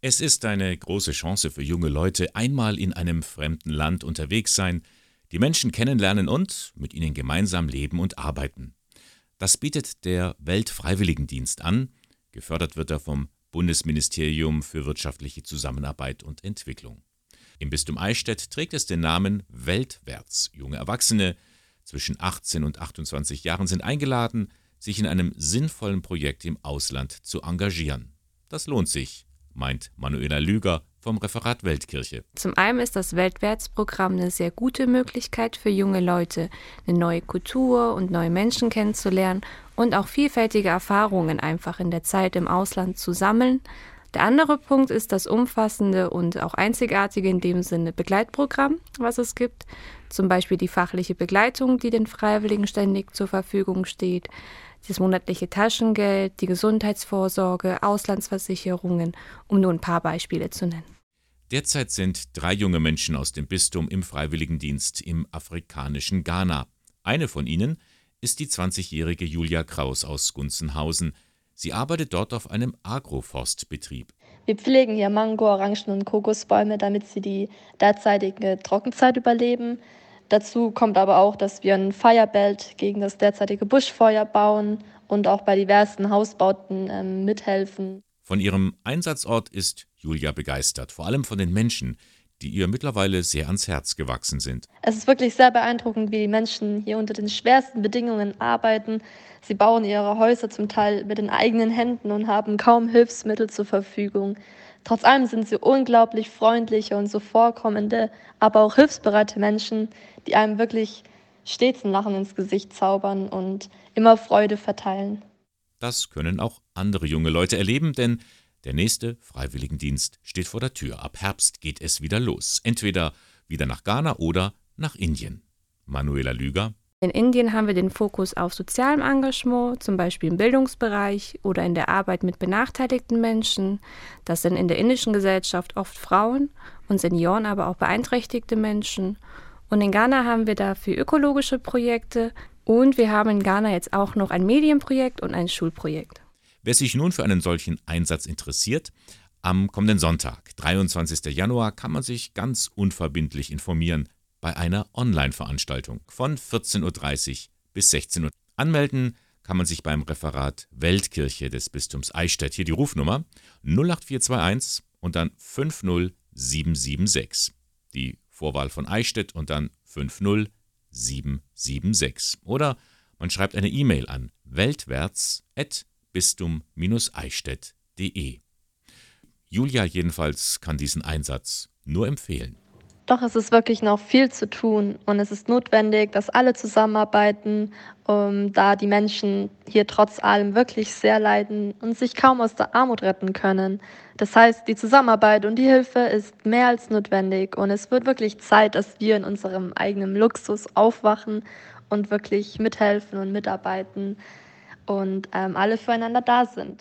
Es ist eine große Chance für junge Leute, einmal in einem fremden Land unterwegs sein, die Menschen kennenlernen und mit ihnen gemeinsam leben und arbeiten. Das bietet der Weltfreiwilligendienst an, gefördert wird er vom Bundesministerium für wirtschaftliche Zusammenarbeit und Entwicklung. Im Bistum Eichstätt trägt es den Namen Weltwärts. Junge Erwachsene zwischen 18 und 28 Jahren sind eingeladen, sich in einem sinnvollen Projekt im Ausland zu engagieren. Das lohnt sich, meint Manuela Lüger vom Referat Weltkirche. Zum einen ist das Weltwärtsprogramm eine sehr gute Möglichkeit für junge Leute, eine neue Kultur und neue Menschen kennenzulernen und auch vielfältige Erfahrungen einfach in der Zeit im Ausland zu sammeln. Der andere Punkt ist das umfassende und auch einzigartige in dem Sinne Begleitprogramm, was es gibt. Zum Beispiel die fachliche Begleitung, die den Freiwilligen ständig zur Verfügung steht, das monatliche Taschengeld, die Gesundheitsvorsorge, Auslandsversicherungen, um nur ein paar Beispiele zu nennen. Derzeit sind drei junge Menschen aus dem Bistum im Freiwilligendienst im afrikanischen Ghana. Eine von ihnen ist die 20-jährige Julia Kraus aus Gunzenhausen. Sie arbeitet dort auf einem Agroforstbetrieb. Wir pflegen hier Mango, Orangen und Kokosbäume, damit sie die derzeitige Trockenzeit überleben. Dazu kommt aber auch, dass wir ein Firebelt gegen das derzeitige Buschfeuer bauen und auch bei diversen Hausbauten ähm, mithelfen. Von ihrem Einsatzort ist Julia begeistert, vor allem von den Menschen, die ihr mittlerweile sehr ans Herz gewachsen sind. Es ist wirklich sehr beeindruckend, wie die Menschen hier unter den schwersten Bedingungen arbeiten. Sie bauen ihre Häuser zum Teil mit den eigenen Händen und haben kaum Hilfsmittel zur Verfügung. Trotz allem sind sie unglaublich freundliche und zuvorkommende, aber auch hilfsbereite Menschen, die einem wirklich stets ein Lachen ins Gesicht zaubern und immer Freude verteilen. Das können auch andere junge Leute erleben, denn der nächste Freiwilligendienst steht vor der Tür. Ab Herbst geht es wieder los. Entweder wieder nach Ghana oder nach Indien. Manuela Lüger. In Indien haben wir den Fokus auf sozialem Engagement, zum Beispiel im Bildungsbereich oder in der Arbeit mit benachteiligten Menschen. Das sind in der indischen Gesellschaft oft Frauen und Senioren, aber auch beeinträchtigte Menschen. Und in Ghana haben wir dafür ökologische Projekte, und wir haben in Ghana jetzt auch noch ein Medienprojekt und ein Schulprojekt. Wer sich nun für einen solchen Einsatz interessiert, am kommenden Sonntag, 23. Januar, kann man sich ganz unverbindlich informieren bei einer Online-Veranstaltung von 14.30 Uhr bis 16 Uhr. Anmelden kann man sich beim Referat Weltkirche des Bistums Eichstätt. Hier die Rufnummer 08421 und dann 50776. Die Vorwahl von Eichstätt und dann 50 776. Oder man schreibt eine E-Mail an weltwärts.bistum-eichstätt.de. Julia jedenfalls kann diesen Einsatz nur empfehlen. Doch es ist wirklich noch viel zu tun und es ist notwendig, dass alle zusammenarbeiten, um, da die Menschen hier trotz allem wirklich sehr leiden und sich kaum aus der Armut retten können. Das heißt, die Zusammenarbeit und die Hilfe ist mehr als notwendig und es wird wirklich Zeit, dass wir in unserem eigenen Luxus aufwachen und wirklich mithelfen und mitarbeiten und ähm, alle füreinander da sind.